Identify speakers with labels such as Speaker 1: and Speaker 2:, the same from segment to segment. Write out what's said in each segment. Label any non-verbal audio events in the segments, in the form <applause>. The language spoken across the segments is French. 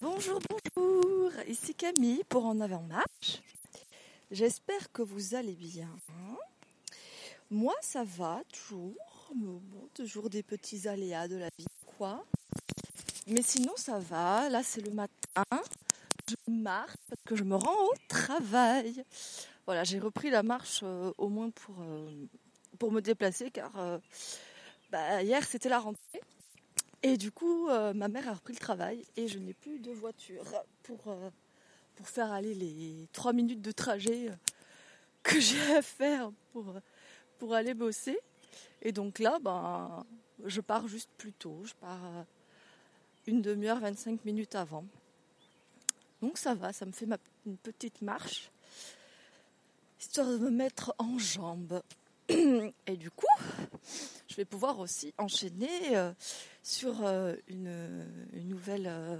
Speaker 1: Bonjour, bonjour, ici Camille pour En Avant Marche. J'espère que vous allez bien. Moi, ça va toujours. Bon, toujours des petits aléas de la vie, quoi. Mais sinon, ça va. Là, c'est le matin. Je marche parce que je me rends au travail. Voilà, j'ai repris la marche euh, au moins pour, euh, pour me déplacer car euh, bah, hier, c'était la rentrée. Et du coup, euh, ma mère a repris le travail et je n'ai plus de voiture pour, euh, pour faire aller les trois minutes de trajet euh, que <laughs> j'ai à faire pour, pour aller bosser. Et donc là, ben, je pars juste plus tôt. Je pars une demi-heure, 25 minutes avant. Donc ça va, ça me fait une petite marche, histoire de me mettre en jambes. <clears throat> Et du coup, je vais pouvoir aussi enchaîner sur euh, une, nouvelle, euh,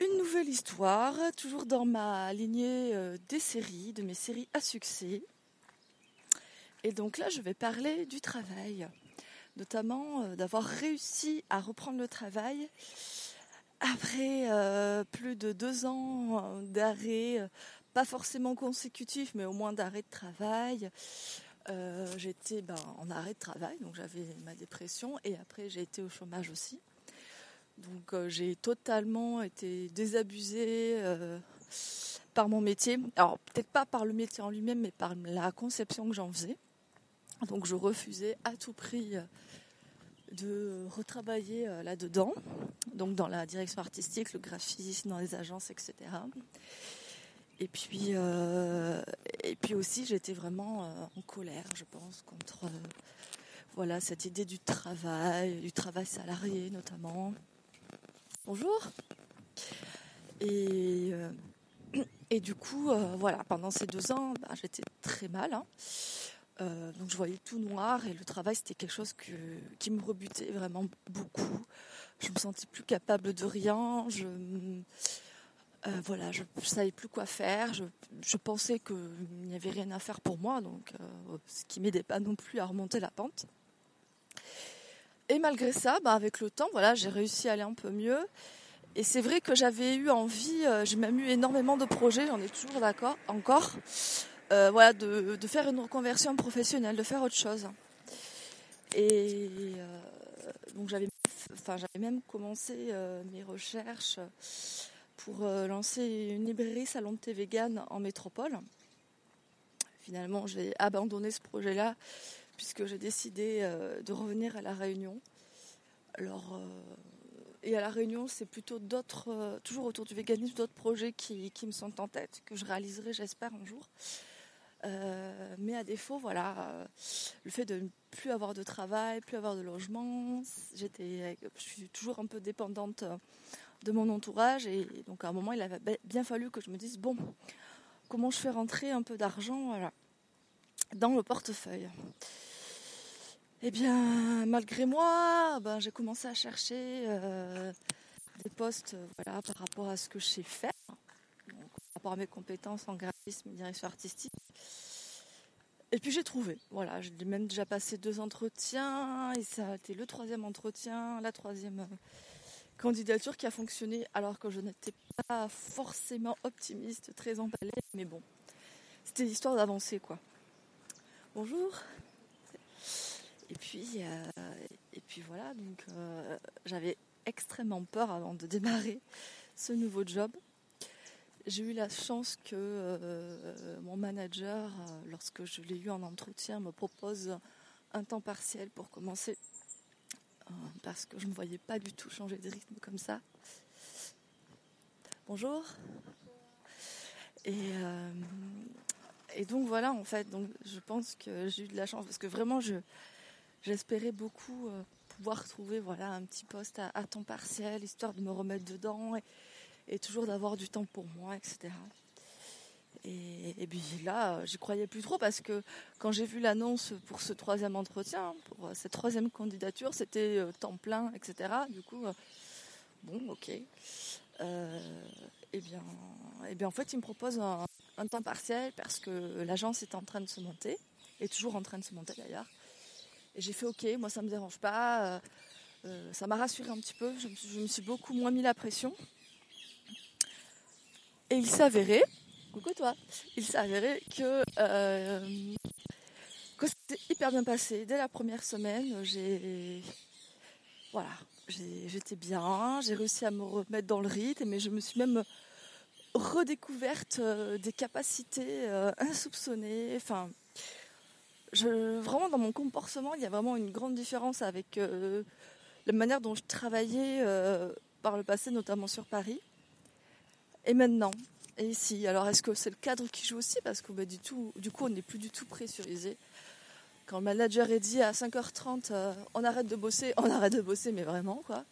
Speaker 1: une nouvelle histoire, toujours dans ma lignée euh, des séries, de mes séries à succès. Et donc là, je vais parler du travail, notamment d'avoir réussi à reprendre le travail après plus de deux ans d'arrêt, pas forcément consécutif, mais au moins d'arrêt de travail. Euh, j'étais ben, en arrêt de travail, donc j'avais ma dépression, et après j'ai été au chômage aussi. Donc euh, j'ai totalement été désabusée euh, par mon métier. Alors peut-être pas par le métier en lui-même, mais par la conception que j'en faisais. Donc je refusais à tout prix de retravailler là-dedans, donc dans la direction artistique, le graphisme, dans les agences, etc. Et puis, euh, et puis aussi, j'étais vraiment euh, en colère, je pense, contre euh, voilà cette idée du travail, du travail salarié notamment. Bonjour. Et, et du coup, voilà, pendant ces deux ans, bah, j'étais très mal. hein. Donc je voyais tout noir et le travail c'était quelque chose que, qui me rebutait vraiment beaucoup. Je me sentais plus capable de rien. Je, euh, voilà, je ne savais plus quoi faire. Je, pensais qu'il n'y avait rien à faire pour moi, donc euh, ce qui m'aidait pas non plus à remonter la pente. Et malgré ça, bah, avec le temps, voilà, j'ai réussi à aller un peu mieux. Et c'est vrai que j'avais eu envie, euh, j'ai même eu énormément de projets, j'en ai toujours d'accord, encore, voilà, de, faire une reconversion professionnelle, de faire autre chose. Et donc j'avais, même commencé mes recherches pour euh, lancer une librairie salon de thé vegan en métropole. Finalement, j'ai abandonné ce projet-là puisque j'ai décidé euh, de revenir à la Réunion. Alors, euh, et à la Réunion, c'est plutôt d'autres, toujours autour du véganisme, d'autres projets qui, me sont en tête, que je réaliserai, j'espère, un jour. Mais à défaut, voilà, le fait de ne plus avoir de travail, plus avoir de logement, j'étais, je suis toujours un peu dépendante de mon entourage et donc à un moment, il avait bien fallu que je me dise bon, comment je fais rentrer un peu d'argent, voilà, dans le portefeuille? Eh bien, malgré moi, ben, j'ai commencé à chercher euh, des postes voilà, par rapport à ce que je sais faire, par rapport à mes compétences en graphisme et direction artistique. Et puis j'ai trouvé, voilà, j'ai même déjà passé deux entretiens et ça a été le troisième entretien, la troisième euh, candidature qui a fonctionné alors que je n'étais pas forcément optimiste, très emballée, mais bon, c'était l'histoire d'avancer quoi. Bonjour. Et puis, euh, et puis voilà, donc euh, j'avais extrêmement peur avant de démarrer ce nouveau job. J'ai eu la chance que euh, mon manager, lorsque je l'ai eu en entretien, me propose un temps partiel pour commencer, parce que je ne me voyais pas du tout changer de rythme comme ça. Bonjour. Et, euh, et donc voilà, en fait, donc je pense que j'ai eu de la chance, parce que vraiment, je, j'espérais beaucoup euh, pouvoir trouver voilà, un petit poste à, temps partiel, histoire de me remettre dedans et toujours d'avoir du temps pour moi, etc. Et, et puis là, j'y croyais plus trop parce que quand j'ai vu l'annonce pour ce troisième entretien, pour euh, cette troisième candidature, c'était euh, temps plein, etc. Du coup, euh, bon, ok. Et bien, et bien, en fait, il me propose un, temps partiel parce que l'agence est en train de se monter, est toujours en train de se monter d'ailleurs. Et j'ai fait ok, moi ça me dérange pas. ça m'a rassuré un petit peu. Je je me suis beaucoup moins mis la pression. Et il s'avérait, coucou toi, il s'avérait que, euh, que c'était hyper bien passé. Dès la première semaine, j'ai. Voilà, j'étais bien, j'ai réussi à me remettre dans le rythme, mais je me suis même redécouverte euh, des capacités euh, insoupçonnées. Enfin, vraiment dans mon comportement, il y a vraiment une grande différence avec la manière dont je travaillais par le passé, notamment sur Paris, et maintenant. Et ici, alors est-ce que c'est le cadre qui joue aussi? Parce que bah, du, tout, du coup, on n'est plus du tout pressurisé. Quand le manager est dit à 5h30, on arrête de bosser, <laughs> on arrête de bosser, mais vraiment, quoi.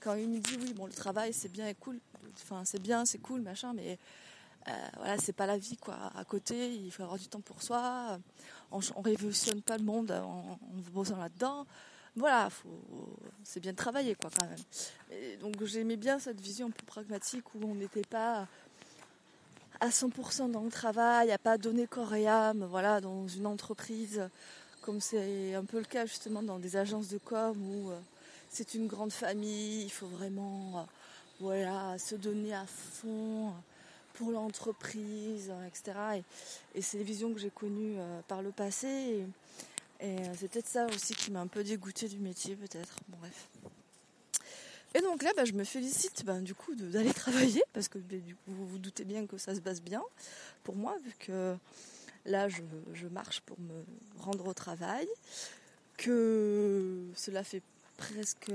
Speaker 1: Quand il me dit, oui, bon, le travail, c'est bien et cool, enfin c'est bien, c'est cool, machin, mais euh, voilà, c'est pas la vie quoi. À côté, il faut avoir du temps pour soi. On, on révolutionne pas le monde en, bossant là-dedans. Voilà, c'est bien de travailler quoi quand même. donc j'aimais bien cette vision peu pragmatique où on n'était pas à 100% dans le travail, à pas donner corps et âme, voilà, dans une entreprise, comme c'est un peu le cas justement dans des agences de com où euh, c'est une grande famille, il faut vraiment euh, voilà, se donner à fond pour l'entreprise, etc. Et, c'est des visions que j'ai connues euh, par le passé. Et, c'est peut-être ça aussi qui m'a un peu dégoûté du métier, peut-être. bref. Et donc là, bah, je me félicite bah, du coup d'aller <laughs> travailler, parce que bah, du coup, vous vous doutez bien que ça se passe bien pour moi, vu que là, je, marche pour me rendre au travail, que cela fait presque,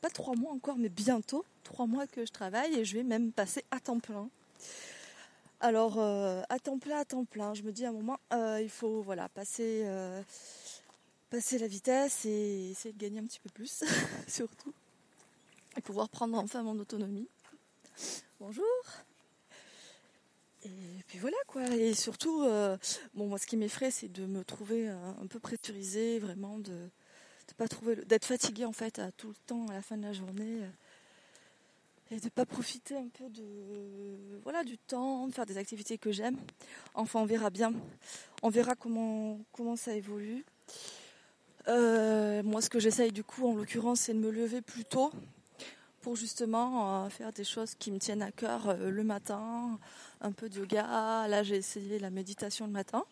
Speaker 1: pas trois mois encore, mais bientôt, trois mois que je travaille et je vais même passer à temps plein. Alors, euh, à temps plein, à temps plein, je me dis à un moment, euh, il faut voilà, passer, euh, passer la vitesse et essayer de gagner un petit peu plus, <laughs> surtout, et pouvoir prendre enfin mon autonomie. Bonjour et puis voilà quoi. Et surtout, bon moi ce qui m'effraie c'est de me trouver un peu pressurisée, vraiment de, pas trouver, d'être fatigué en fait à tout le temps à la fin de la journée euh, et de pas profiter un peu de voilà du temps, de faire des activités que j'aime. Enfin, on verra bien. On verra comment comment ça évolue. Euh, moi, ce que j'essaye du coup, en l'occurrence, c'est de me lever plus tôt pour justement euh, faire des choses qui me tiennent à cœur le matin, un peu de yoga. Là, j'ai essayé la méditation le matin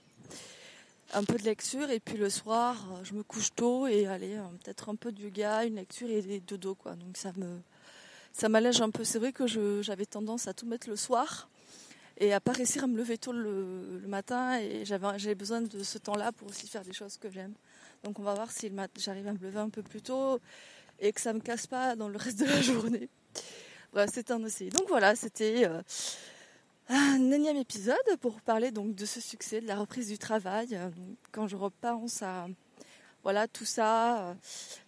Speaker 1: un peu de lecture et puis le soir euh, je me couche tôt et allez euh, peut-être un peu de yoga, une lecture et des dodo quoi. Donc ça me ça m'allège un peu. C'est vrai que j'avais tendance à tout mettre le soir et à pas réussir à me lever tôt le, matin et j'avais besoin de ce temps-là pour aussi faire des choses que j'aime. Donc on va voir si j'arrive à me lever un peu plus tôt et que ça me casse pas dans le reste de la <laughs> journée. Bref, c'est un essai. Donc voilà, c'était euh, un énième épisode pour parler donc de ce succès, de la reprise du travail. Quand je repense à voilà tout ça,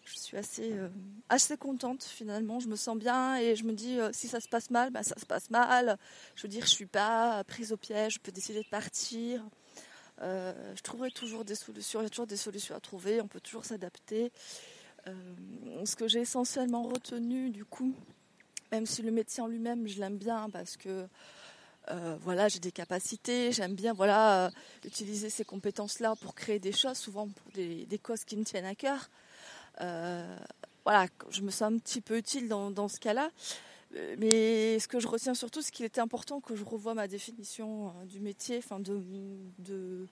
Speaker 1: je suis assez euh, assez contente finalement. Je me sens bien et je me dis euh, si ça se passe mal, bah, ça se passe mal. Je veux dire, je suis pas prise au piège. Je peux décider de partir. Euh, je trouverai toujours des solutions. Il y a toujours des solutions à trouver. On peut toujours s'adapter. Ce que j'ai essentiellement retenu du coup, même si le métier en lui-même, je l'aime bien parce que euh, voilà, j'ai des capacités, j'aime bien voilà euh, utiliser ces compétences-là pour créer des choses, souvent pour des, causes qui me tiennent à cœur. Euh, voilà, je me sens un petit peu utile dans, ce cas-là. Mais ce que je retiens surtout, c'est qu'il était important que je revoie ma définition du métier, enfin de,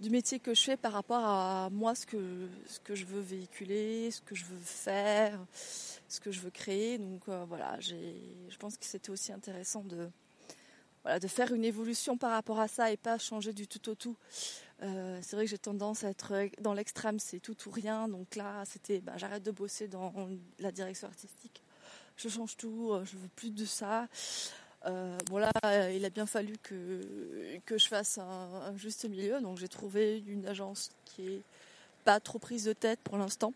Speaker 1: du métier que je fais par rapport à moi, ce que, je veux véhiculer, ce que je veux faire, ce que je veux créer. Donc voilà, je pense que c'était aussi intéressant de, faire une évolution par rapport à ça et pas changer du tout au tout. Euh, c'est vrai que j'ai tendance à être dans l'extrême, c'est tout ou rien. Donc là, c'était, ben, j'arrête de bosser dans la direction artistique. Je change tout, euh, je veux plus de ça. Euh, bon là, il a bien fallu que, que je fasse un, juste milieu. Donc j'ai trouvé une agence qui est pas trop prise de tête pour l'instant.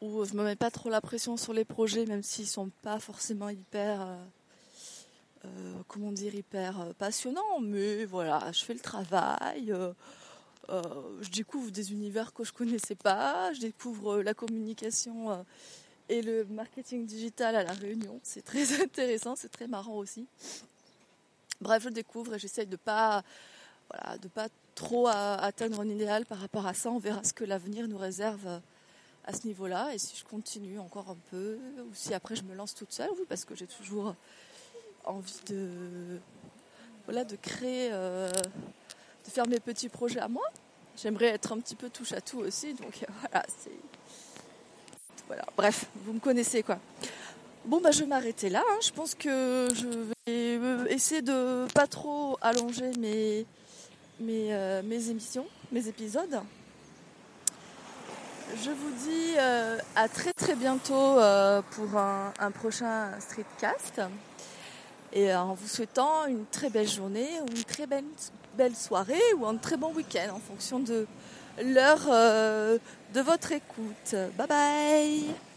Speaker 1: Où je me mets pas trop la pression sur les projets, même s'ils sont pas forcément hyper euh, comment dire, hyper euh, passionnant, mais voilà, je fais le travail. Euh, je découvre des univers que je connaissais pas, je découvre la communication et le marketing digital à la Réunion. C'est très <laughs> intéressant, c'est très marrant aussi. Bref, je découvre et j'essaye de pas, voilà, de pas trop atteindre un idéal par rapport à ça. On verra ce que l'avenir nous réserve à ce niveau-là et si je continue encore un peu ou si après je me lance toute seule, parce que j'ai toujours envie de, voilà, de créer, de faire mes petits projets à moi. J'aimerais être un petit peu touche à tout aussi, donc voilà, c'est Bref, vous me connaissez quoi. Bon bah je vais m'arrêter là. Hein. Je pense que je vais essayer de pas trop allonger mes mes, émissions, mes épisodes. Je vous dis euh, à très très bientôt euh, pour un, prochain streetcast. Et en vous souhaitant une très belle journée, ou une très belle soirée ou un très bon week-end en fonction de l'heure euh, de votre écoute. Bye bye